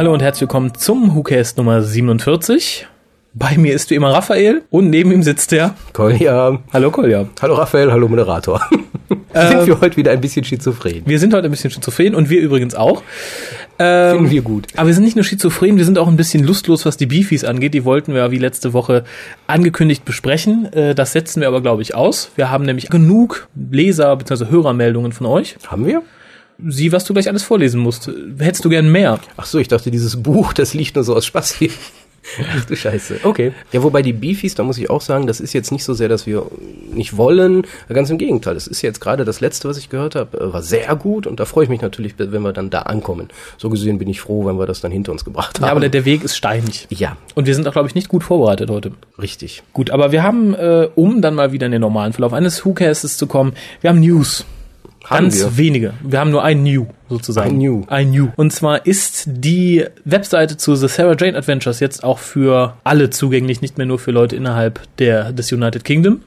Hallo und herzlich willkommen zum WhoCast Nummer 47. Bei mir ist wie immer Raphael und neben ihm sitzt der Kolja. Hallo Kolja. Hallo Raphael, hallo Moderator. sind wir heute wieder ein bisschen schizophren. Wir sind heute ein bisschen schizophren und wir übrigens auch. Ähm, Finden wir gut. Aber wir sind nicht nur schizophren, wir sind auch ein bisschen lustlos, was die Beefies angeht. Die wollten wir wie letzte Woche angekündigt besprechen. Äh, das setzen wir aber, glaube ich, aus. Wir haben nämlich genug Leser- bzw. Hörermeldungen von euch. Haben wir? Sieh, was du gleich alles vorlesen musst. Hättest du gern mehr? Ach so, ich dachte, dieses Buch, das liegt nur so aus Spaß hier. Ach du Scheiße. Okay. Ja, wobei die Beefies, da muss ich auch sagen, das ist jetzt nicht so sehr, dass wir nicht wollen. Ganz im Gegenteil. Das ist jetzt gerade das letzte, was ich gehört habe, äh, war sehr gut und da freue ich mich natürlich, wenn wir dann da ankommen. So gesehen bin ich froh, wenn wir das dann hinter uns gebracht haben. Ja, aber der, der Weg ist steinig. Ja. Und wir sind auch, glaube ich, nicht gut vorbereitet heute. Richtig. Gut, aber wir haben, äh, um dann mal wieder in den normalen Verlauf eines WhoCasts zu kommen, wir haben News. Haben Ganz wir. wenige. Wir haben nur ein New sozusagen. Ein New. Ein New. Und zwar ist die Webseite zu The Sarah Jane Adventures jetzt auch für alle zugänglich, nicht mehr nur für Leute innerhalb der, des United Kingdom.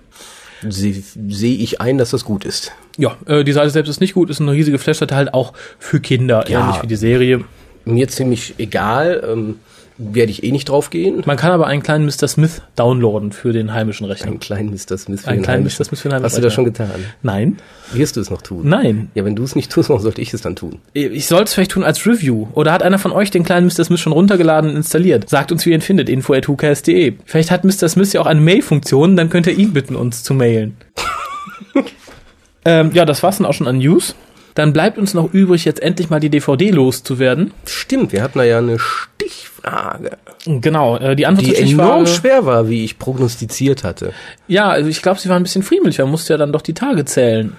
Sie- Sehe ich ein, dass das gut ist. Ja, äh, die Seite selbst ist nicht gut, ist eine riesige Flash-Seite halt auch für Kinder, Ja. ähnlich wie die Serie. Mir ziemlich egal. Ähm, werde ich eh nicht drauf gehen. Man kann aber einen kleinen Mr. Smith downloaden für den heimischen Rechner. Einen kleinen Mr. Smith für Einen den kleinen Heimischen. Mr. Smith für den heimischen Hast du das schon getan? Nein, Wirst du es noch tun? nein. Ja, wenn du es nicht tust, warum sollte ich es dann tun? Ich soll es vielleicht tun als Review. Oder hat einer von euch den kleinen Mr. Smith schon runtergeladen und installiert? Sagt uns, wie ihr ihn findet. Info at. Vielleicht hat Mr. Smith ja auch eine Mail-Funktion, dann könnt ihr ihn bitten, uns zu mailen. ähm, ja, das war's dann auch schon an News. Dann bleibt uns noch übrig, jetzt endlich mal die DVD loszuwerden. Stimmt, wir hatten da ja eine Stichfrage, Genau, äh, die Antwort die zur enorm Stichfrage. schwer war, wie ich prognostiziert hatte. Ja, also ich glaube, sie war ein bisschen friemelig. Man musste ja dann doch die Tage zählen.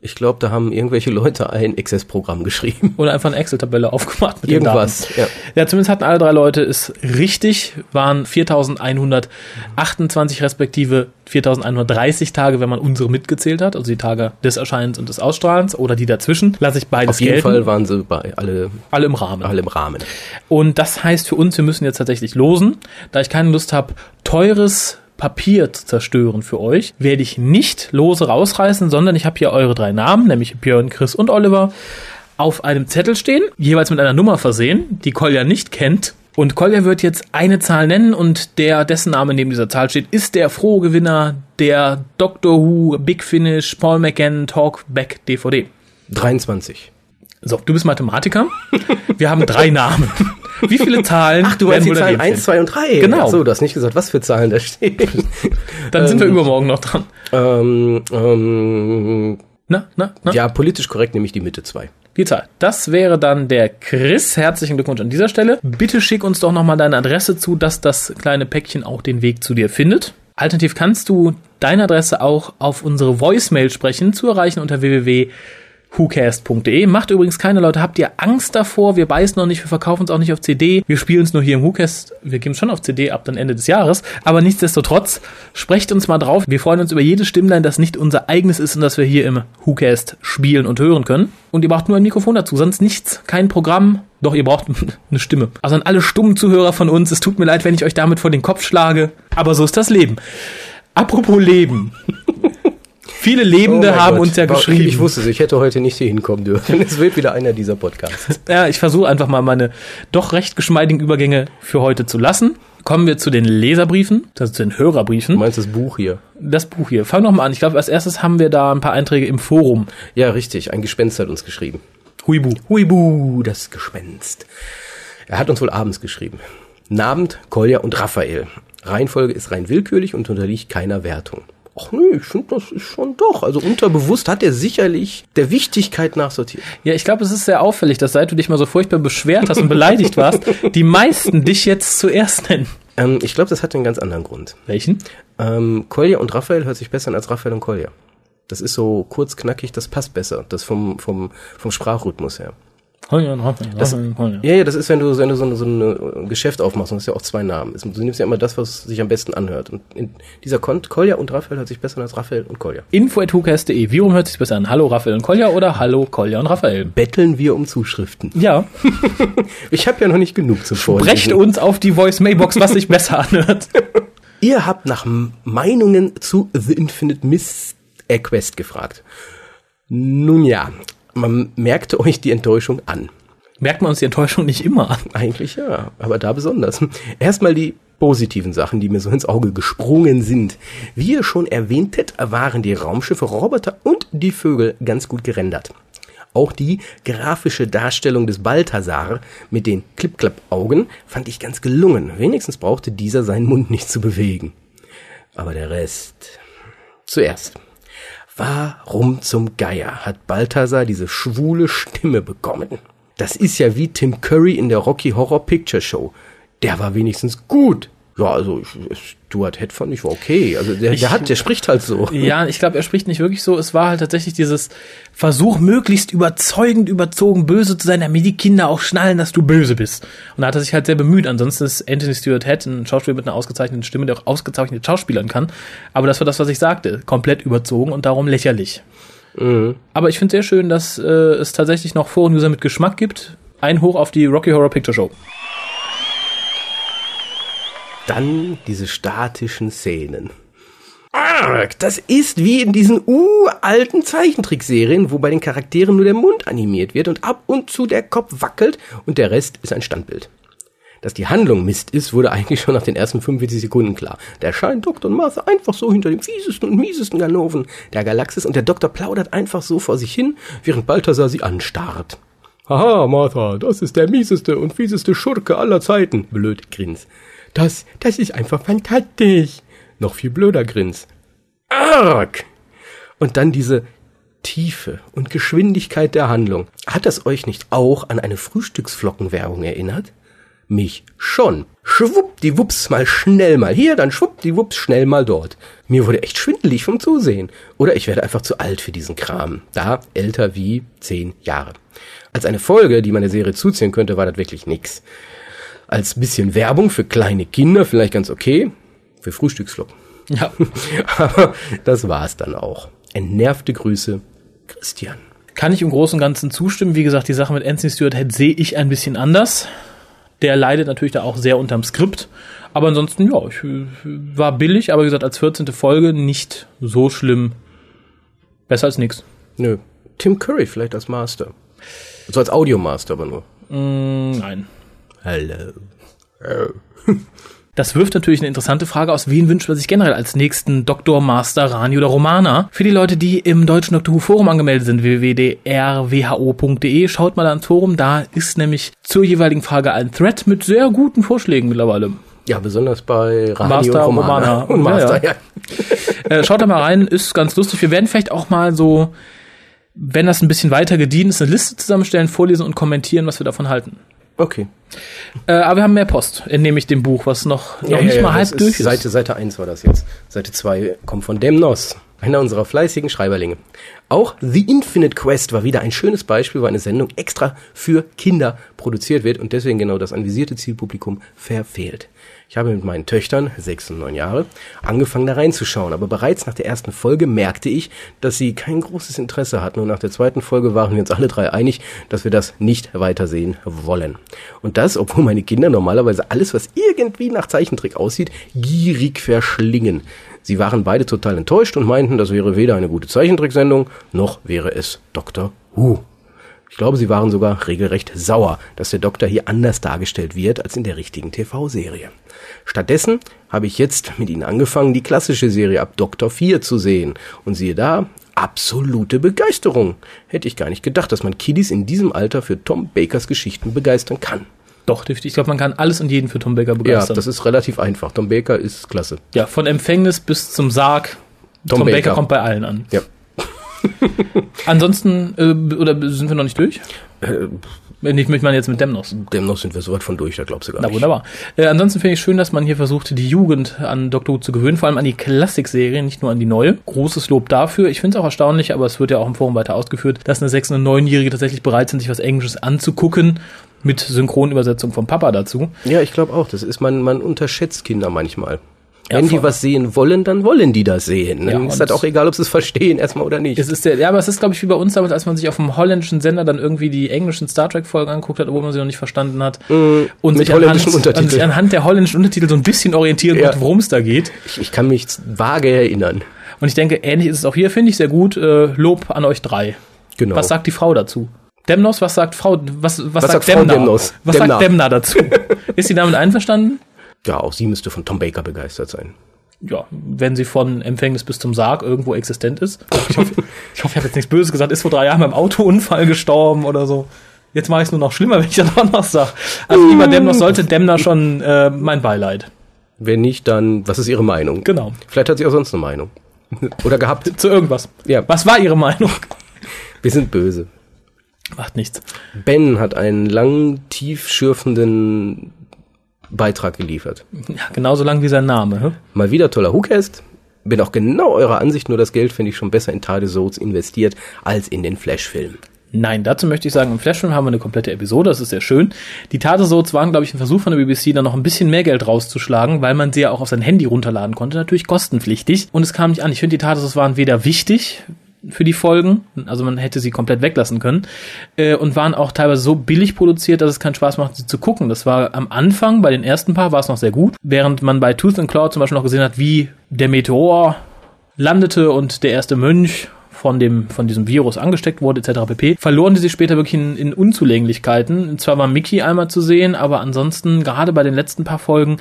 Ich glaube, da haben irgendwelche Leute ein Access-Programm geschrieben. Oder einfach eine Excel-Tabelle aufgemacht mit Irgendwas, ja. Ja, zumindest hatten alle drei Leute es richtig, waren 4128 respektive 4130 Tage, wenn man unsere mitgezählt hat, also die Tage des Erscheinens und des Ausstrahlens oder die dazwischen, lasse ich beides Auf jeden gelten. Fall waren sie bei alle, alle im Rahmen. alle im Rahmen. Und das heißt für uns, wir müssen jetzt tatsächlich losen. Da ich keine Lust habe, teures Papier zu zerstören für euch, werde ich nicht lose rausreißen, sondern ich habe hier eure drei Namen, nämlich Björn, Chris und Oliver, auf einem Zettel stehen, jeweils mit einer Nummer versehen, die Kolja nicht kennt. Und Kolja wird jetzt eine Zahl nennen und der, dessen Name neben dieser Zahl steht, ist der frohe Gewinner der Doctor Who Big Finish Paul McGann Talkback DVD. 23. So, du bist Mathematiker. Wir haben drei Namen. Wie viele Zahlen? Ach, du meinst die Zahlen daneben 1, stehen? 2 und 3. Genau. Ach so, du hast nicht gesagt, was für Zahlen da stehen. Dann sind wir Ähm, übermorgen noch dran. ähm, ähm, Na, na, na? ja, politisch korrekt nehme ich die Mitte 2. Die Zahl. Das wäre dann der Chris. Herzlichen Glückwunsch an dieser Stelle. Bitte schick uns doch nochmal deine Adresse zu, dass das kleine Päckchen auch den Weg zu dir findet. Alternativ kannst du deine Adresse auch auf unsere Voicemail sprechen, zu erreichen unter www.whocast.de. Macht übrigens keine Leute, habt ihr Angst davor? Wir beißen noch nicht, wir verkaufen es auch nicht auf CD. Wir spielen es nur hier im WhoCast. Wir geben es schon auf CD ab dann Ende des Jahres. Aber nichtsdestotrotz, sprecht uns mal drauf. Wir freuen uns über jedes Stimmlein, das nicht unser eigenes ist und das wir hier im WhoCast spielen und hören können. Und ihr braucht nur ein Mikrofon dazu, sonst nichts, kein Programm. Doch, ihr braucht eine Stimme. Also an alle stummen Zuhörer von uns, es tut mir leid, wenn ich euch damit vor den Kopf schlage, aber so ist das Leben. Apropos Leben. Viele Lebende Oh haben Gott. uns ja geschrieben. Ich, wusste es, ich hätte heute nicht hier hinkommen dürfen. Es wird wieder einer dieser Podcasts. Ja, ich versuche einfach mal meine doch recht geschmeidigen Übergänge für heute zu lassen. Kommen wir zu den Leserbriefen, also zu den Du Hörerbriefen. meinst das Buch hier? Das Buch hier. Fang noch mal an. Ich glaube, als erstes haben wir da ein paar Einträge im Forum. Ja, richtig. Ein Gespenst hat uns geschrieben. Huibu. Huibu, das Gespenst. Er hat uns wohl abends geschrieben. Nabend, Kolja und Raphael. Reihenfolge ist rein willkürlich und unterliegt keiner Wertung. Ach nö, ich finde, das ist schon doch. Also unterbewusst hat er sicherlich der Wichtigkeit nachsortiert. Ja, ich glaube, es ist sehr auffällig, dass seit du dich mal so furchtbar beschwert hast und beleidigt warst, die meisten dich jetzt zuerst nennen. Ähm, ich glaube, das hat einen ganz anderen Grund. Welchen? Ähm, Kolja und Raphael hört sich besser an als Raphael und Kolja. Das ist so kurz, knackig, das passt besser. Das vom, vom, vom Sprachrhythmus her. Das, ja, ja, das ist, wenn du, wenn du so, ein- so ein Geschäft aufmachst, und das ist ja auch zwei Namen. Du nimmst ja immer das, was sich am besten anhört. Und in dieser Kont Kolja und Raphael hört sich besser an als Raphael und Kolja. Info.hucast.de. Wie rum hört sich besser an? Hallo Raphael und Kolja oder Hallo Kolja und Raphael? Betteln wir um Zuschriften. Ja, Ich habe ja noch nicht genug brecht Vorlesen. uns auf die Voice-Mailbox, was sich besser anhört. Ihr habt nach Meinungen zu The Infinite Mist Quest gefragt. Nun ja, man merkte euch die Enttäuschung an. Merkt man uns die Enttäuschung nicht immer an? Eigentlich ja, aber da besonders. Erstmal die positiven Sachen, die mir so ins Auge gesprungen sind. Wie ihr schon erwähntet, waren die Raumschiffe, Roboter und die Vögel ganz gut gerendert. Auch die grafische Darstellung des Balthasar mit den Klipp-Klapp-Augen fand ich ganz gelungen. Wenigstens brauchte dieser seinen Mund nicht zu bewegen. Aber der Rest. Zuerst. Warum zum Geier hat Balthasar diese schwule Stimme bekommen? Das ist ja wie Tim Curry in der Rocky Horror Picture Show. Der war wenigstens gut. Ja, also Stuart Head fand ich war okay. Also der, ich, der hat, der spricht halt so. Ja, ich glaube, er spricht nicht wirklich so. Es war halt tatsächlich dieses Versuch, möglichst überzeugend, überzogen böse zu sein, damit die Kinder auch schnallen, dass du böse bist. Und da hat er sich halt sehr bemüht. Ansonsten ist Anthony Stuart Head ein Schauspieler mit einer ausgezeichneten Stimme, der auch ausgezeichnet Schauspielern kann. Aber das war das, was ich sagte. Komplett überzogen und darum lächerlich. Mhm. Aber ich finde sehr schön, dass äh, es tatsächlich noch Foren-User mit Geschmack gibt. Ein Hoch auf die Rocky Horror Picture Show. Dann diese statischen Szenen. Arg, das ist wie in diesen uralten Zeichentrickserien, wo bei den Charakteren nur der Mund animiert wird und ab und zu der Kopf wackelt und der Rest ist ein Standbild. Dass die Handlung Mist ist, wurde eigentlich schon nach den ersten 45 Sekunden klar. Da erscheint Dr. Martha einfach so hinter dem fiesesten und miesesten Ganoven der Galaxis und der Doktor plaudert einfach so vor sich hin, während Balthasar sie anstarrt. Haha, Martha, das ist der mieseste und fieseste Schurke aller Zeiten, blöd grins. Das, das ist einfach fantastisch. Noch viel blöder Grins. Arg! Und dann diese Tiefe und Geschwindigkeit der Handlung. Hat das euch nicht auch an eine Frühstücksflockenwerbung erinnert? Mich schon. Schwuppdiwupps mal schnell mal hier, dann schwuppdiwupps schnell mal dort. Mir wurde echt schwindelig vom Zusehen. Oder ich werde einfach zu alt für diesen Kram. Da älter wie zehn Jahre. Als eine Folge, die meine Serie zuziehen könnte, war das wirklich nix als bisschen Werbung für kleine Kinder vielleicht ganz okay. Für Frühstücksflocken. Ja. Aber das war's dann auch. Entnervte Grüße, Christian. Kann ich im Großen und Ganzen zustimmen. Wie gesagt, die Sache mit Anthony Stewart Head sehe ich ein bisschen anders. Der leidet natürlich da auch sehr unterm Skript. Aber ansonsten, ja, ich, war billig, aber wie gesagt, als 14. Folge nicht so schlimm. Besser als nix. Nö. Tim Curry vielleicht als Master. Also als Audiomaster aber nur. Mm, nein. Hallo. Das wirft natürlich eine interessante Frage aus. Wen wünscht man sich generell als nächsten Doktor, Master, Rani oder Romana? Für die Leute, die im deutschen Doctor Who Forum angemeldet sind, www.drwho.de, schaut mal ans Forum. Da ist nämlich zur jeweiligen Frage ein Thread mit sehr guten Vorschlägen mittlerweile. Ja, besonders bei Rani Master, und Romana. Romana. Und Master, ja. ja. Äh, schaut da mal rein, ist ganz lustig. Wir werden vielleicht auch mal so, wenn das ein bisschen weiter gedient ist, eine Liste zusammenstellen, vorlesen und kommentieren, was wir davon halten. Okay. Äh, aber wir haben mehr Post, entnehme ich dem Buch, was noch, noch ja, nicht ja, mal halb durch ist. Seite, Seite 1 war das jetzt. Seite 2 kommt von Demnos, einer unserer fleißigen Schreiberlinge. Auch The Infinite Quest war wieder ein schönes Beispiel, wo eine Sendung extra für Kinder produziert wird und deswegen genau das anvisierte Zielpublikum verfehlt. Ich habe mit meinen Töchtern, sechs und neun Jahre, angefangen da reinzuschauen, aber bereits nach der ersten Folge merkte ich, dass sie kein großes Interesse hatten und nach der zweiten Folge waren wir uns alle drei einig, dass wir das nicht weitersehen wollen. Und das, obwohl meine Kinder normalerweise alles, was irgendwie nach Zeichentrick aussieht, gierig verschlingen. Sie waren beide total enttäuscht und meinten, das wäre weder eine gute Zeichentricksendung, noch wäre es Dr. Who. Ich glaube, sie waren sogar regelrecht sauer, dass der Doktor hier anders dargestellt wird als in der richtigen TV-Serie. Stattdessen habe ich jetzt mit ihnen angefangen, die klassische Serie ab Doktor 4 zu sehen. Und siehe da, absolute Begeisterung. Hätte ich gar nicht gedacht, dass man Kiddies in diesem Alter für Tom Bakers Geschichten begeistern kann. Doch, ich glaube, man kann alles und jeden für Tom Baker begeistern. Ja, das ist relativ einfach. Tom Baker ist klasse. Ja, von Empfängnis bis zum Sarg. Tom, Tom Baker. Baker kommt bei allen an. Ja. Ansonsten, äh, oder sind wir noch nicht durch? Äh, nicht möchte man jetzt mit Demnos. Demnos sind wir so weit von durch, da glaubst du gar Na, nicht. wunderbar. Äh, ansonsten finde ich schön, dass man hier versucht, die Jugend an Doctor Who zu gewöhnen, vor allem an die Klassikserie, nicht nur an die neue. Großes Lob dafür. Ich finde es auch erstaunlich, aber es wird ja auch im Forum weiter ausgeführt, dass eine 6- und 9-Jährige tatsächlich bereit sind, sich was Englisches anzugucken mit Synchronübersetzung vom Papa dazu. Ja, ich glaube auch. Das ist man, man unterschätzt Kinder manchmal. Wenn ja, die was sehen wollen, dann wollen die das sehen. Dann ja, ist halt auch egal, ob sie es verstehen erstmal oder nicht. Es ist der, ja, aber es ist, glaube ich, wie bei uns damals, als man sich auf dem holländischen Sender dann irgendwie die englischen Star Trek-Folgen anguckt hat, obwohl man sie noch nicht verstanden hat. Mm, und sich anhand, an sich anhand der holländischen Untertitel so ein bisschen orientieren ja. worum es da geht. Ich, ich, kann mich vage erinnern. Und ich denke, ähnlich ist es auch hier, finde ich sehr gut. Äh, Lob an euch drei. Genau. Was sagt die Frau dazu? Demnos, was sagt Frau, was, was, was sagt, sagt Demna? Demnos? Was Demna. sagt Demna dazu? Ist sie damit einverstanden? Ja, auch sie müsste von Tom Baker begeistert sein. Ja, wenn sie von Empfängnis bis zum Sarg irgendwo existent ist. Ich hoffe, ich, hoffe, ich habe jetzt nichts Böses gesagt, ist vor drei Jahren beim Autounfall gestorben oder so. Jetzt mache ich es nur noch schlimmer, wenn ich das auch noch sage. Also lieber Demner, sollte Demner schon äh, mein Beileid. Wenn nicht, dann, was ist Ihre Meinung? Genau. Vielleicht hat sie auch sonst eine Meinung. Oder gehabt. Zu irgendwas. Ja. Was war Ihre Meinung? Wir sind böse. Macht nichts. Ben hat einen langen, tiefschürfenden Beitrag geliefert. Ja, genauso lang wie sein Name. Hm? Mal wieder toller Hookest. Bin auch genau eurer Ansicht, nur das Geld finde ich schon besser in Tadesodes investiert als in den Flash-Film. Nein, dazu möchte ich sagen, im Flashfilm haben wir eine komplette Episode, das ist sehr schön. Die Tatesodes waren, glaube ich, ein Versuch von der BBC, da noch ein bisschen mehr Geld rauszuschlagen, weil man sie ja auch auf sein Handy runterladen konnte, natürlich kostenpflichtig. Und es kam nicht an. Ich finde, die Tatesodes waren weder wichtig für die Folgen, also man hätte sie komplett weglassen können, äh, und waren auch teilweise so billig produziert, dass es keinen Spaß macht, sie zu gucken. Das war am Anfang, bei den ersten paar war es noch sehr gut, während man bei Tooth and Claw zum Beispiel noch gesehen hat, wie der Meteor landete und der erste Mönch von dem, von diesem Virus angesteckt wurde, etc. pp. Verloren die sich später wirklich in, in Unzulänglichkeiten. Zwar war Mickey einmal zu sehen, aber ansonsten, gerade bei den letzten paar Folgen,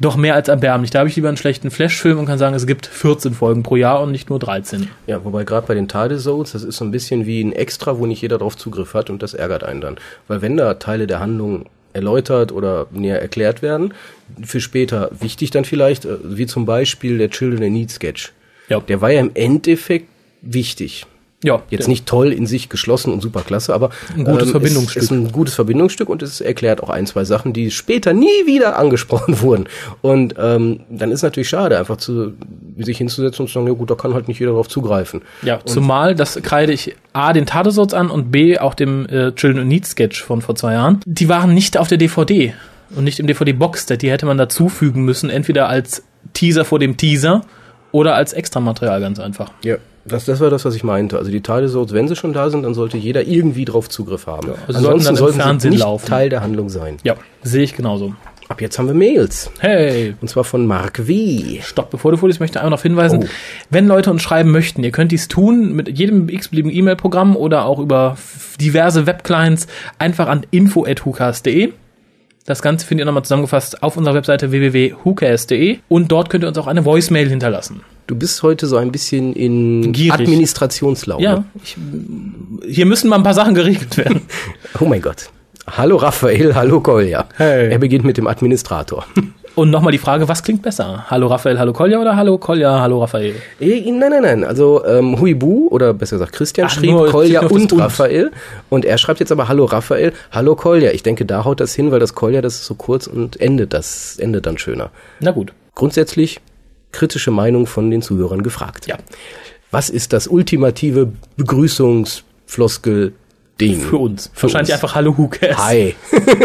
doch mehr als erbärmlich. Da habe ich lieber einen schlechten Flash-Film und kann sagen, es gibt 14 Folgen pro Jahr und nicht nur 13. Ja, wobei gerade bei den Tadesodes, das ist so ein bisschen wie ein Extra, wo nicht jeder drauf Zugriff hat und das ärgert einen dann. Weil wenn da Teile der Handlung erläutert oder näher erklärt werden, für später wichtig dann vielleicht, äh, wie zum Beispiel der Children in Need Sketch. Ja. Der war ja im Endeffekt wichtig. Ja. Jetzt nicht toll in sich geschlossen und super klasse, aber ein gutes ähm, Verbindungsstück. Ist, ist ein gutes Verbindungsstück und es erklärt auch ein, zwei Sachen, die später nie wieder angesprochen wurden. Und ähm, dann ist natürlich schade, einfach zu sich hinzusetzen und zu sagen, ja gut, da kann halt nicht jeder darauf zugreifen. Ja, und zumal, das kreide ich A, den Tadesorts an und B, auch dem äh, Children Need Sketch von vor zwei Jahren. Die waren nicht auf der DVD und nicht im DVD-Box. Die hätte man dazufügen müssen, entweder als Teaser vor dem Teaser oder als Extramaterial ganz einfach. Ja. Das, das war das, was ich meinte. Also die Teile so, wenn sie schon da sind, dann sollte jeder irgendwie drauf Zugriff haben. Ja, also Ansonsten sollten, sollten sie nicht laufen. Teil der Handlung sein. Ja, sehe ich genauso. Ab jetzt haben wir Mails. Hey. Und zwar von Mark W. Stopp, bevor du vorliest, möchte ich einfach noch hinweisen, oh. wenn Leute uns schreiben möchten, ihr könnt dies tun mit jedem x-beliebigen E-Mail-Programm oder auch über diverse Webclients einfach an info.hukas.de. Das Ganze findet ihr nochmal zusammengefasst auf unserer Webseite www.hukas.de und dort könnt ihr uns auch eine Voicemail hinterlassen. Du bist heute so ein bisschen in Gierig. Administrationslaune. Ja, ich, hier müssen mal ein paar Sachen geregelt werden. oh mein Gott. Hallo Raphael, hallo Kolja. Hey. Er beginnt mit dem Administrator. Und nochmal die Frage, was klingt besser? Hallo Raphael, hallo Kolja oder hallo Kolja, hallo Raphael? Äh, nein, nein, nein. Also ähm, Huibu oder besser gesagt Christian Ach, schrieb Kolja und Raphael und er schreibt jetzt aber Hallo Raphael, hallo Kolja. Ich denke, da haut das hin, weil das Kolja, das ist so kurz und endet das endet dann schöner. Na gut. Grundsätzlich kritische Meinung von den Zuhörern gefragt. Ja. Was ist das ultimative Begrüßungsfloskel Ding? Für uns. Für Wahrscheinlich uns. einfach Hallo Who cares? Hi.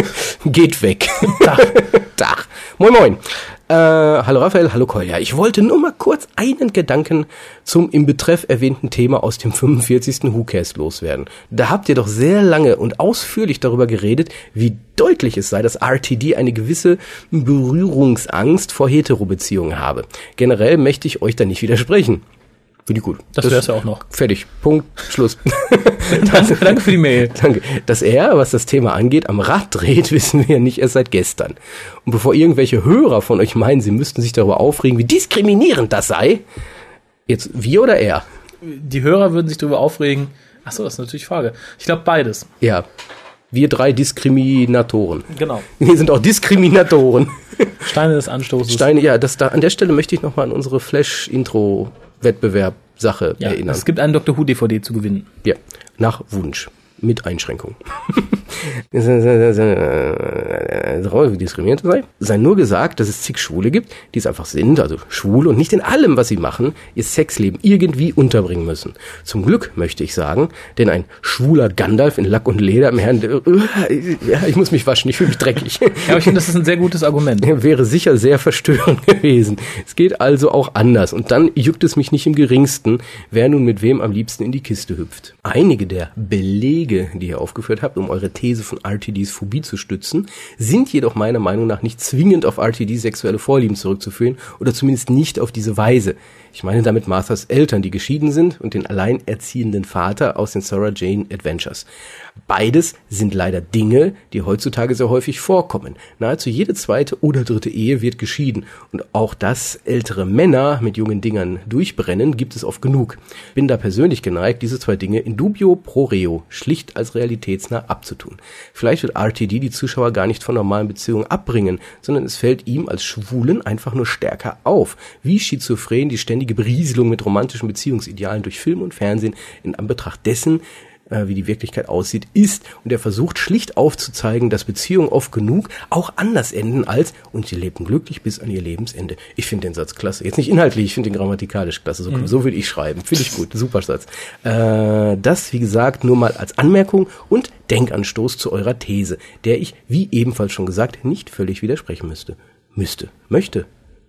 Geht weg. Dach. Dach. Moin moin. Äh, hallo Raphael, hallo Kolja. Ich wollte nur mal kurz einen Gedanken zum im Betreff erwähnten Thema aus dem 45. WhoCast loswerden. Da habt ihr doch sehr lange und ausführlich darüber geredet, wie deutlich es sei, dass RTD eine gewisse Berührungsangst vor Hetero-Beziehungen habe. Generell möchte ich euch da nicht widersprechen. Finde ich gut. Das, das wär's ja auch noch. Fertig. Punkt. Schluss. danke, danke für die Mail. Danke. Dass er, was das Thema angeht, am Rad dreht, wissen wir ja nicht erst seit gestern. Und bevor irgendwelche Hörer von euch meinen, sie müssten sich darüber aufregen, wie diskriminierend das sei, jetzt wir oder er? Die Hörer würden sich darüber aufregen. Ach so, das ist natürlich Frage. Ich glaube beides. Ja. Wir drei Diskriminatoren. Genau. Wir sind auch Diskriminatoren. Steine des Anstoßes. Steine, ja, das da, an der Stelle möchte ich nochmal an unsere Flash-Intro Wettbewerb-Sache ja, erinnern. Es gibt einen Dr. Who DVD zu gewinnen. Ja, nach Wunsch mit Einschränkung. diskriminiert sei. Sei nur gesagt, dass es zig Schwule gibt, die es einfach sind, also schwul und nicht in allem, was sie machen, ihr Sexleben irgendwie unterbringen müssen. Zum Glück möchte ich sagen, denn ein schwuler Gandalf in Lack und Leder im Herrn, ja, ich muss mich waschen, ich fühle mich dreckig. Ja, aber ich finde, das ist ein sehr gutes Argument. Wäre sicher sehr verstörend gewesen. Es geht also auch anders und dann juckt es mich nicht im geringsten, wer nun mit wem am liebsten in die Kiste hüpft. Einige der Belege Belege, die ihr aufgeführt habt, um eure These These von RTDs Phobie zu stützen, sind jedoch meiner Meinung nach nicht zwingend auf RTDs sexuelle Vorlieben zurückzuführen oder zumindest nicht auf diese Weise. Ich meine damit Marthas Eltern, die geschieden sind und den alleinerziehenden Vater aus den Sarah Jane Adventures. Beides sind leider Dinge, die heutzutage sehr häufig vorkommen. Nahezu jede zweite oder dritte Ehe wird geschieden und auch dass ältere Männer mit jungen Dingern durchbrennen, gibt es oft genug. Bin da persönlich geneigt, diese zwei Dinge in dubio pro reo schlicht als realitätsnah abzutun. Vielleicht wird RTD die Zuschauer gar nicht von normalen Beziehungen abbringen, sondern es fällt ihm als Schwulen einfach nur stärker auf, wie schizophren die ständige Berieselung mit romantischen Beziehungsidealen durch Film und Fernsehen in Anbetracht dessen, äh, wie die Wirklichkeit aussieht, ist. Und er versucht schlicht aufzuzeigen, dass Beziehungen oft genug auch anders enden als und sie lebten glücklich bis an ihr Lebensende. Ich finde den Satz klasse. Jetzt nicht inhaltlich, ich finde den grammatikalisch klasse. So, mhm. so würde ich schreiben. Finde ich gut. Super Satz. Äh, das, wie gesagt, nur mal als Anmerkung und Denkanstoß zu eurer These, der ich, wie ebenfalls schon gesagt, nicht völlig widersprechen müsste. Müsste. Möchte.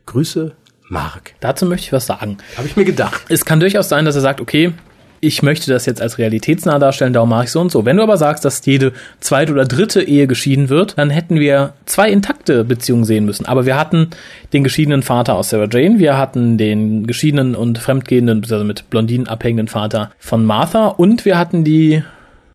Grüße, Mark. Dazu möchte ich was sagen. Habe ich mir gedacht. Es kann durchaus sein, dass er sagt, okay, ich möchte das jetzt als realitätsnah darstellen, darum mache ich so und so. Wenn du aber sagst, dass jede zweite oder dritte Ehe geschieden wird, dann hätten wir zwei intakte Beziehungen sehen müssen. Aber wir hatten den geschiedenen Vater aus Sarah Jane, wir hatten den geschiedenen und fremdgehenden, also mit Blondinen abhängenden Vater von Martha und wir hatten die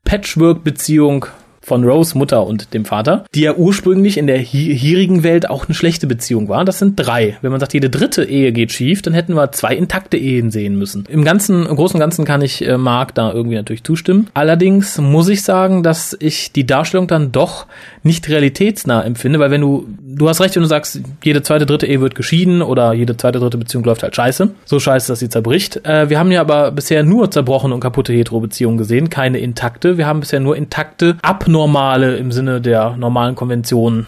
Patchwork-Beziehung von Rose Mutter und dem Vater, die ja ursprünglich in der hierigen Welt auch eine schlechte Beziehung war. Das sind drei. Wenn man sagt, jede dritte Ehe geht schief, dann hätten wir zwei intakte Ehen sehen müssen. Im ganzen, im Großen und Ganzen kann ich äh, Mark da irgendwie natürlich zustimmen. Allerdings muss ich sagen, dass ich die Darstellung dann doch nicht realitätsnah empfinde, weil wenn du, du hast recht, wenn du sagst, jede zweite, dritte Ehe wird geschieden oder jede zweite, dritte Beziehung läuft halt scheiße. So scheiße, dass sie zerbricht. Äh, wir haben ja aber bisher nur zerbrochene und kaputte Hetero-Beziehungen gesehen, keine intakte. Wir haben bisher nur intakte, ab abnormale im Sinne der normalen Konventionen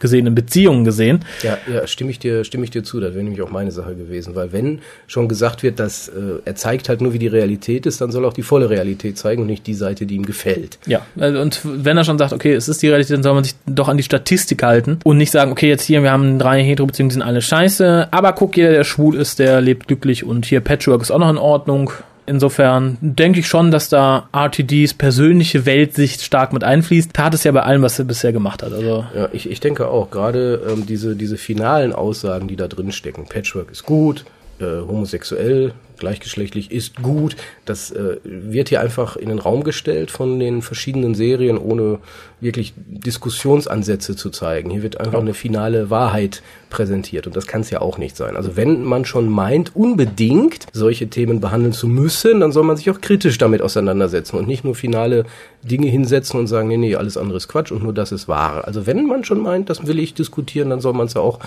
gesehenen Beziehungen gesehen. Ja, ja, stimme ich dir, stimme ich dir zu. Das wäre nämlich auch meine Sache gewesen, weil wenn schon gesagt wird, dass äh, er zeigt halt nur, wie die Realität ist, dann soll er auch die volle Realität zeigen und nicht die Seite, die ihm gefällt. Ja, also, und wenn er schon sagt, okay, es ist die Realität, dann soll man sich doch an die Statistik halten und nicht sagen, okay, jetzt hier, wir haben drei Hetero-Beziehungen, die sind alle scheiße, aber guck, jeder, der schwul ist, der lebt glücklich und hier Patchwork ist auch noch in Ordnung Insofern denke ich schon, dass da RTDs persönliche Weltsicht stark mit einfließt. Tat es ja bei allem, was er bisher gemacht hat. Also ja, ich, ich denke auch. Gerade ähm, diese, diese finalen Aussagen, die da drin stecken. Patchwork ist gut, äh, homosexuell, gleichgeschlechtlich ist gut. Das äh, wird hier einfach in den Raum gestellt von den verschiedenen Serien, ohne wirklich Diskussionsansätze zu zeigen. Hier wird einfach eine finale Wahrheit präsentiert und das kann es ja auch nicht sein. Also wenn man schon meint, unbedingt solche Themen behandeln zu müssen, dann soll man sich auch kritisch damit auseinandersetzen und nicht nur finale Dinge hinsetzen und sagen, nee, nee, alles andere ist Quatsch und nur das ist wahr. Also wenn man schon meint, das will ich diskutieren, dann soll man es ja auch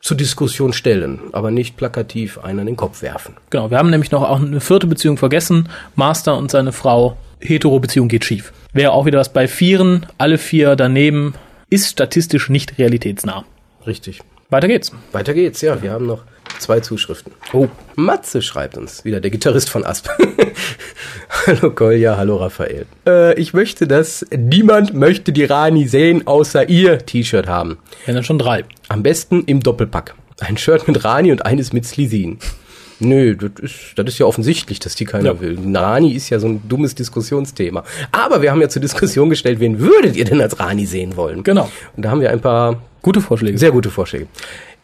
zur Diskussion stellen, aber nicht plakativ einen an den Kopf werfen. Genau, wir haben nämlich noch auch eine vierte Beziehung vergessen. Master und seine Frau. Hetero-Beziehung geht schief. Wäre auch wieder was bei Vieren, alle vier daneben, ist statistisch nicht realitätsnah. Richtig. Weiter geht's. Weiter geht's, ja. Wir haben noch zwei Zuschriften. Oh, Matze schreibt uns, wieder der Gitarrist von Asp. hallo Kolja, hallo Raphael. Äh, ich möchte, dass niemand möchte die Rani sehen, außer ihr T-Shirt haben. Ja, dann schon drei. Am besten im Doppelpack. Ein Shirt mit Rani und eines mit Slizin. Nö, das ist, das ist ja offensichtlich, dass die keiner ja. will. Rani ist ja so ein dummes Diskussionsthema. Aber wir haben ja zur Diskussion gestellt, wen würdet ihr denn als Rani sehen wollen? Genau. Und da haben wir ein paar gute Vorschläge. Sehr gute Vorschläge.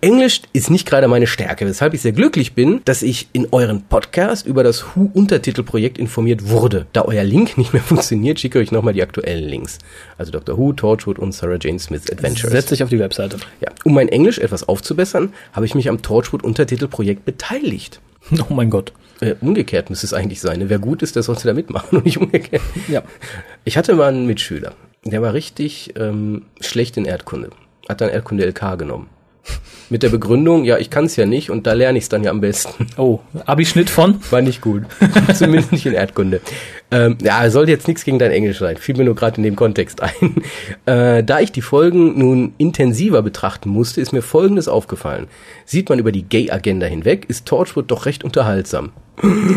Englisch ist nicht gerade meine Stärke, weshalb ich sehr glücklich bin, dass ich in euren Podcast über das Who-Untertitelprojekt informiert wurde. Da euer Link nicht mehr funktioniert, schicke ich euch nochmal die aktuellen Links. Also Dr. Who, Torchwood und Sarah Jane Smith's Adventures. Setze ich auf die Webseite. Ja. Um mein Englisch etwas aufzubessern, habe ich mich am Torchwood-Untertitelprojekt beteiligt. Oh mein Gott. Äh, umgekehrt müsste es eigentlich sein. Wer gut ist, der sollte da mitmachen und nicht umgekehrt. Ja. Ich hatte mal einen Mitschüler, der war richtig ähm, schlecht in Erdkunde. Hat dann Erdkunde LK genommen. Mit der Begründung, ja, ich kann es ja nicht und da lerne ich es dann ja am besten. Oh, Abischnitt von? War nicht gut. Zumindest nicht in Erdkunde. Ähm, ja, sollte jetzt nichts gegen dein Englisch sein. Fiel mir nur gerade in dem Kontext ein. Äh, da ich die Folgen nun intensiver betrachten musste, ist mir Folgendes aufgefallen. Sieht man über die Gay-Agenda hinweg, ist Torchwood doch recht unterhaltsam.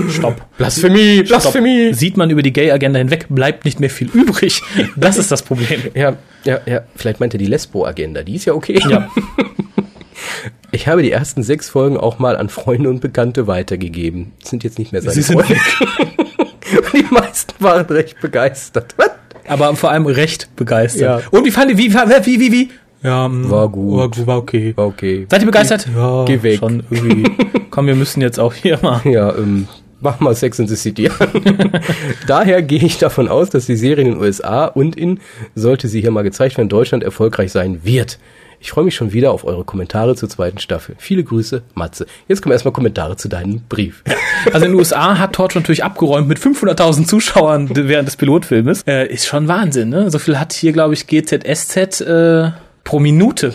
Stopp. Blasphemie, Blasphemie. Stopp. Sieht man über die Gay-Agenda hinweg, bleibt nicht mehr viel übrig. Das ist das Problem. Ja, ja, ja. Vielleicht meint er die Lesbo-Agenda. Die ist ja okay. Ja. Ich habe die ersten sechs Folgen auch mal an Freunde und Bekannte weitergegeben. Sind jetzt nicht mehr seine Sie sind Freunde. die meisten waren recht begeistert. Was? Aber vor allem recht begeistert. Ja. Und wie fand ihr, wie, wie, wie, wie? Ja, mm, war gut. War, war okay. War okay. Seid ihr begeistert? Ja, Geh weg. Schon irgendwie. Komm, wir müssen jetzt auch hier mal. Ja, ähm, mach mal Sex in the City an. Daher gehe ich davon aus, dass die Serie in den USA und in, sollte sie hier mal gezeigt werden, Deutschland erfolgreich sein wird. Ich freue mich schon wieder auf eure Kommentare zur zweiten Staffel. Viele Grüße, Matze. Jetzt kommen erstmal Kommentare zu deinem Brief. Also in den USA hat Torch natürlich abgeräumt mit 500.000 Zuschauern während des Pilotfilmes. Äh, ist schon Wahnsinn, ne? So viel hat hier, glaube ich, GZSZ äh, pro Minute.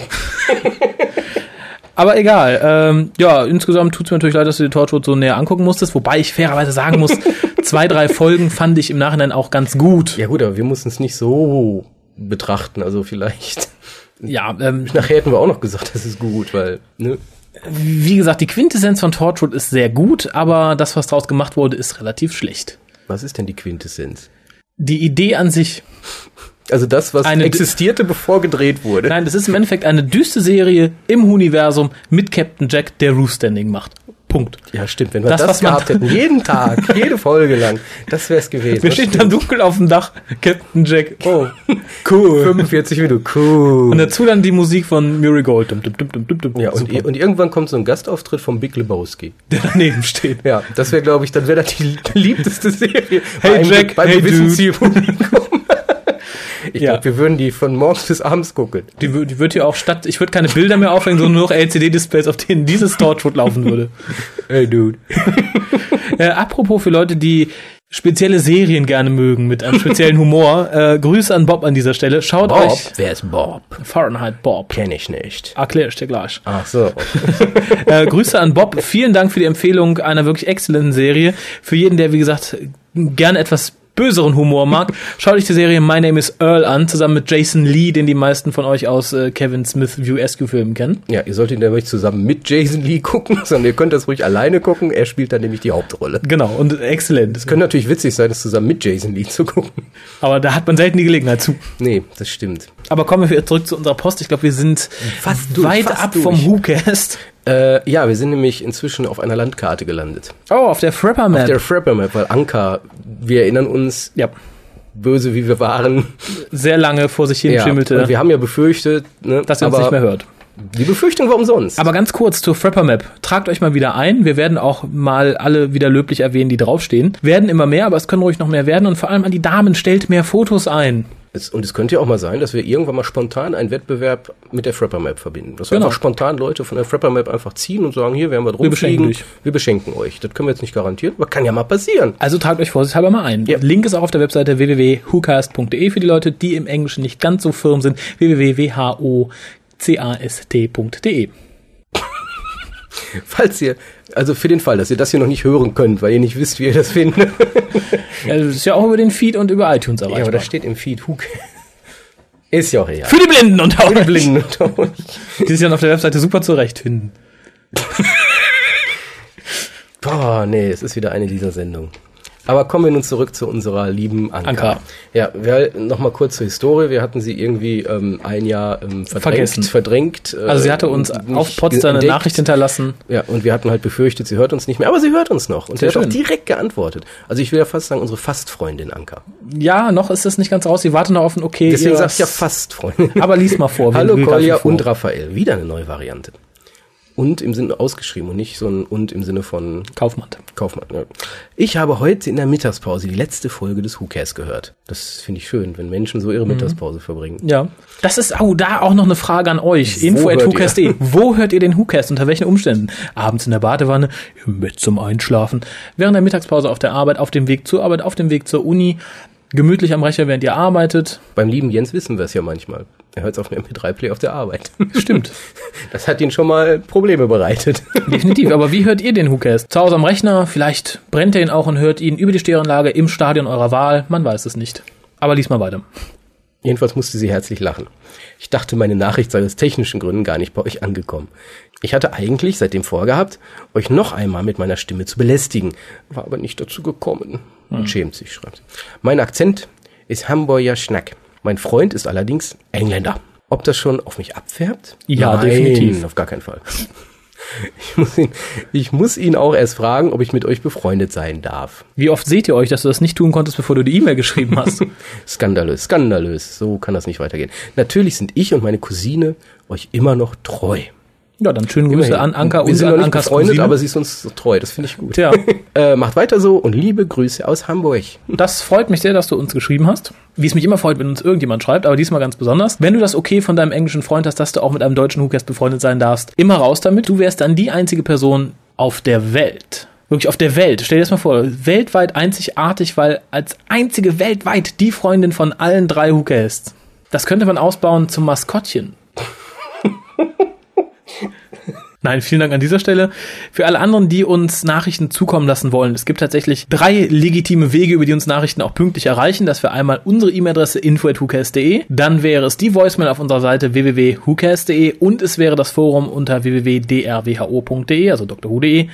Aber egal. Ähm, ja, insgesamt tut es mir natürlich leid, dass du die Torchwood so näher angucken musstest. Wobei ich fairerweise sagen muss, zwei, drei Folgen fand ich im Nachhinein auch ganz gut. Ja gut, aber wir mussten es nicht so betrachten. Also vielleicht. Ja, ähm, nachher hätten wir auch noch gesagt, das ist gut, weil, ne? Wie gesagt, die Quintessenz von Torchwood ist sehr gut, aber das, was daraus gemacht wurde, ist relativ schlecht. Was ist denn die Quintessenz? Die Idee an sich. Also das, was Eine- existierte, bevor gedreht wurde. Nein, das ist im Endeffekt eine düste Serie im Universum mit Captain Jack, der Roof Standing macht. Punkt. Ja, stimmt. Wenn wir Das, das, was gehabt hätten, jeden Tag, jede Folge lang, das wär's gewesen. Wir Das stehen stimmt. dann dunkel auf dem Dach. Captain Jack. Oh, cool. 45 Minuten, cool. Und dazu dann die Musik von Murray Gold. Dum, dum, dum, ja, und, und irgendwann kommt so ein Gastauftritt vom Big Lebowski. der daneben steht. Ja, das wäre, glaube ich, dann wäre das die beliebteste Serie. Hey, einem- Jack, beim hey, Dude. Zielpublikum. Ich Ja. glaube, wir würden die von morgens bis abends gucken. Die, die wird hier auch statt, ich würde keine Bilder mehr aufhängen, sondern nur noch LCD-Displays, auf denen dieses Torchwood laufen würde. Hey, Dude. Äh, apropos für Leute, die spezielle Serien gerne mögen mit einem speziellen Humor, äh, Grüße an Bob an dieser Stelle. Schaut Bob? euch Wer ist Bob? Fahrenheit Bob. Kenn ich nicht. Erklär ich dir gleich. Ach so. Äh, Grüße an Bob. Vielen Dank für die Empfehlung einer wirklich exzellenten Serie. Für jeden, der, wie gesagt, gerne etwas böseren Humor mag, schaut euch die Serie My Name is Earl an, zusammen mit Jason Lee, den die meisten von euch aus äh, Kevin Smith View Esque Filmen kennen. Ja, ihr solltet ihn nämlich zusammen mit Jason Lee gucken, sondern ihr könnt das ruhig alleine gucken. Er spielt dann nämlich die Hauptrolle. Genau, und exzellent. Es könnte natürlich witzig sein, das zusammen mit Jason Lee zu gucken. Aber da hat man selten die Gelegenheit zu. Nee, das stimmt. Aber kommen wir wieder zurück zu unserer Post. Ich glaube, wir sind Fast durch, weit fast ab durch. vom WhoCast. Äh, ja, wir sind nämlich inzwischen auf einer Landkarte gelandet. Oh, auf der Frapper Map. Der Frapper Map, weil Anker, wir erinnern uns, ja, böse wie wir waren. sehr lange vor sich hin Ja, schimmelte, und wir haben ja befürchtet, ne, dass ihr uns nicht mehr hört. die Befürchtung war umsonst. Aber ganz kurz zur Frapper Map. Tragt euch mal wieder ein. Wir werden auch mal alle wieder löblich erwähnen, die draufstehen. Werden immer mehr, aber es können ruhig noch mehr werden. Und vor allem an die Damen, stellt mehr Fotos ein. Es, und es könnte ja auch mal sein, dass wir irgendwann mal spontan einen Wettbewerb mit der Frapper Map verbinden. Dass wir Genau. einfach spontan Leute von der Frapper Map einfach ziehen und sagen, hier werden wir Wir beschenken dich. Wir beschenken euch. Das können wir jetzt nicht garantieren, aber kann ja mal passieren. Also tragt euch vorsichtshalber mal ein. Ja. Link ist auch auf der Webseite www.whocast.de für die Leute, die im Englischen nicht ganz so firm sind. www.whocast.de. Falls ihr, also für den Fall, dass ihr das hier noch nicht hören könnt, weil ihr nicht wisst, wie ihr das findet. Ja, das ist ja auch über den Feed und über iTunes ja, erreichbar. aber das steht im Feed. Who Ist ja auch egal. für die Blinden unter euch. Blinden unter euch. Die sich dann auf der Webseite super zurechtfinden. Boah, nee, es ist wieder eine dieser Sendungen. Aber kommen wir nun zurück zu unserer lieben Anka. Anka. Ja, wir noch mal kurz zur Historie. Wir hatten sie irgendwie ähm, ein Jahr ähm, verdrängt. Vergessen. verdrängt äh, Also sie hatte uns auf Potsdam eine. Nachricht hinterlassen. Ja, und wir hatten halt befürchtet, sie hört uns nicht mehr, aber sie hört uns noch. Und sie Sehr hat auch schön. direkt geantwortet. Also ich will ja fast sagen, unsere Fastfreundin Anka. Ja, noch ist das nicht ganz raus. Sie warten noch auf ein Okay. Deswegen sag ich ja Fastfreundin. Aber lies mal vor. Hallo Kolja und Raphael. Wieder eine neue Variante. Und im Sinne ausgeschrieben und nicht so ein und im Sinne von Kaufmann. Kaufmann. Ja. Ich habe heute in der Mittagspause die letzte Folge des WhoCast gehört. Das finde ich schön, wenn Menschen so Mhm. ihre Mittagspause verbringen. Ja. Das ist, oh, da auch noch eine Frage an euch. Wo Info at whocast.de. Wo hört ihr den WhoCast? Unter welchen Umständen? Abends in der Badewanne, im Bett zum Einschlafen, während der Mittagspause auf der Arbeit, auf dem Weg zur Arbeit, auf dem Weg zur Uni, gemütlich am Rechner, während ihr arbeitet. Beim lieben Jens wissen wir es ja manchmal. Er hört es auf dem MP3-Play auf der Arbeit. Stimmt. Das hat ihn schon mal Probleme bereitet. Definitiv. Aber wie hört ihr den WhoCast? Zu Hause am Rechner? Vielleicht brennt ihr ihn auch und hört ihn über die Stereoanlage im Stadion eurer Wahl. Man weiß es nicht. Aber lies mal weiter. Jedenfalls musste sie herzlich lachen. Ich dachte, meine Nachricht sei aus technischen Gründen gar nicht bei euch angekommen. Ich hatte eigentlich seitdem vorgehabt, euch noch einmal mit meiner Stimme zu belästigen, war aber nicht dazu gekommen. Und schämt sich, schreibt sie. Mein Akzent ist Hamburger Schnack. Mein Freund ist allerdings Engländer. Ob das schon auf mich abfärbt? Ja, Nein, definitiv. auf gar keinen Fall. Ich muss, ihn, ich muss ihn auch erst fragen, ob ich mit euch befreundet sein darf. Wie oft seht ihr euch, dass du das nicht tun konntest, bevor du die E-Mail geschrieben hast? skandalös, skandalös. So kann das nicht weitergehen. Natürlich sind ich und meine Cousine euch immer noch treu. Ja, dann schönen Grüße Immerhin. an Anka und an Ankas befreundet, Cousine. aber sie ist uns treu. Das finde ich gut. Ja. äh, macht weiter so und liebe Grüße aus Hamburg. Das freut mich sehr, dass du uns geschrieben hast. Wie es mich immer freut, wenn uns irgendjemand schreibt, aber diesmal ganz besonders. Wenn du das okay von deinem englischen Freund hast, dass du auch mit einem deutschen Hookast befreundet sein darfst, immer raus damit. Du wärst dann die einzige Person auf der Welt, wirklich auf der Welt. Stell dir das mal vor, weltweit einzigartig, weil als einzige weltweit die Freundin von allen drei Hookers. Das könnte man ausbauen zum Maskottchen. Nein, vielen Dank an dieser Stelle. Für alle anderen, die uns Nachrichten zukommen lassen wollen, es gibt tatsächlich drei legitime Wege, über die uns Nachrichten auch pünktlich erreichen. Das wäre einmal unsere E-Mail-Adresse info.whocast.de, dann wäre es die Voicemail auf unserer Seite www.whocast.de und es wäre das Forum unter www.drwho.de, also drhu.de.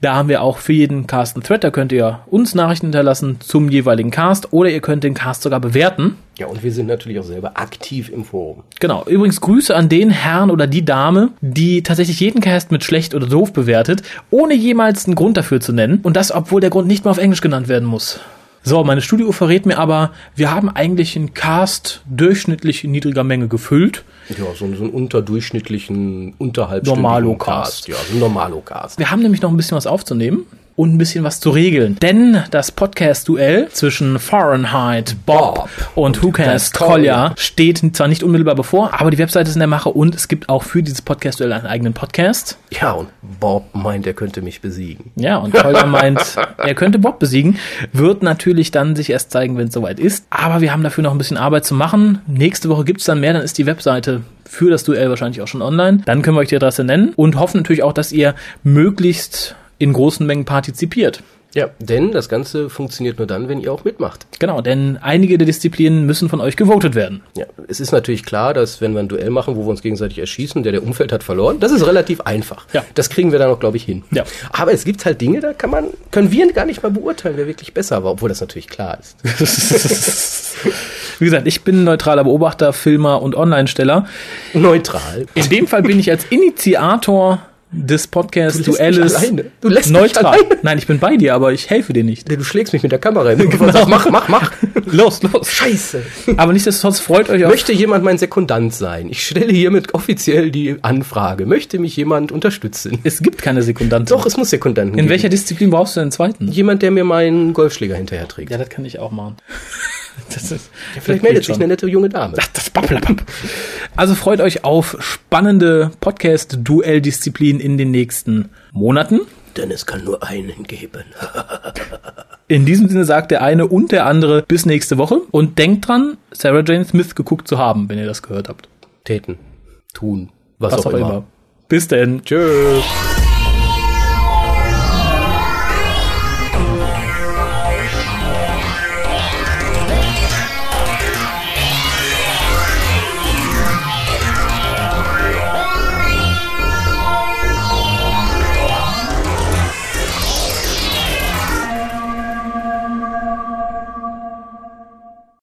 Da haben wir auch für jeden Cast einen Thread, da könnt ihr uns Nachrichten hinterlassen zum jeweiligen Cast oder ihr könnt den Cast sogar bewerten. Ja, und wir sind natürlich auch selber aktiv im Forum. Genau. Übrigens Grüße an den Herrn oder die Dame, die tatsächlich jeden Cast mit schlecht oder doof bewertet, ohne jemals einen Grund dafür zu nennen. Und das, obwohl der Grund nicht mal auf Englisch genannt werden muss. So, meine Studio verrät mir aber, wir haben eigentlich einen Cast durchschnittlich in niedriger Menge gefüllt. Ja, so, so einen unterdurchschnittlichen, unterhalb Normalo-Cast. Ja, so ein Normalo-Cast. Wir haben nämlich noch ein bisschen was aufzunehmen und ein bisschen was zu regeln. Denn das Podcast-Duell zwischen Fahrenheit Bob und, und Whocast Collier steht zwar nicht unmittelbar bevor, aber die Webseite ist in der Mache und es gibt auch für dieses Podcast-Duell einen eigenen Podcast. Ja, und Bob meint, er könnte mich besiegen. Ja, und Collier meint, er könnte Bob besiegen. Wird natürlich dann sich erst zeigen, wenn es soweit ist. Aber wir haben dafür noch ein bisschen Arbeit zu machen. Nächste Woche gibt's dann mehr, dann ist die Webseite für das Duell wahrscheinlich auch schon online. Dann können wir euch die Adresse nennen und hoffen natürlich auch, dass ihr möglichst in großen Mengen partizipiert. Ja, denn das Ganze funktioniert nur dann, wenn ihr auch mitmacht. Genau, denn einige der Disziplinen müssen von euch gewotet werden. Ja, es ist natürlich klar, dass wenn wir ein Duell machen, wo wir uns gegenseitig erschießen, der der Umfeld hat verloren, das ist relativ einfach. Ja. Das kriegen wir dann auch, glaube ich, hin. Ja. Aber es gibt halt Dinge, da kann man, können wir gar nicht mal beurteilen, wer wirklich besser war, obwohl das natürlich klar ist. Wie gesagt, ich bin neutraler Beobachter, Filmer und Online-Steller. Neutral. In dem Fall bin ich als Initiator des Podcasts du Duelles du lässt neutral. Nein, ich bin bei dir, aber ich helfe dir nicht. Du schlägst mich mit der Kamera hin. Genau. Mach, mach, mach. los, los. Scheiße. Aber nichtsdestotrotz freut euch auch. Möchte jemand mein Sekundant sein? Ich stelle hiermit offiziell die Anfrage. Möchte mich jemand unterstützen? Es gibt keine Sekundanten. Doch, es muss Sekundanten In geben. welcher Disziplin brauchst du den zweiten? Jemand, der mir meinen Golfschläger hinterher trägt. Ja, das kann ich auch machen. Das ist, ja, vielleicht meldet sich eine nette junge Dame. Das, das. Also freut euch auf spannende Podcast-Duell-Disziplinen in den nächsten Monaten. Denn es kann nur einen geben. in diesem Sinne sagt der eine und der andere bis nächste Woche. Und denkt dran, Sarah Jane Smith geguckt zu haben, wenn ihr das gehört habt. Täten. Tun. Was, was auch, auch immer. immer. Bis denn. Tschüss.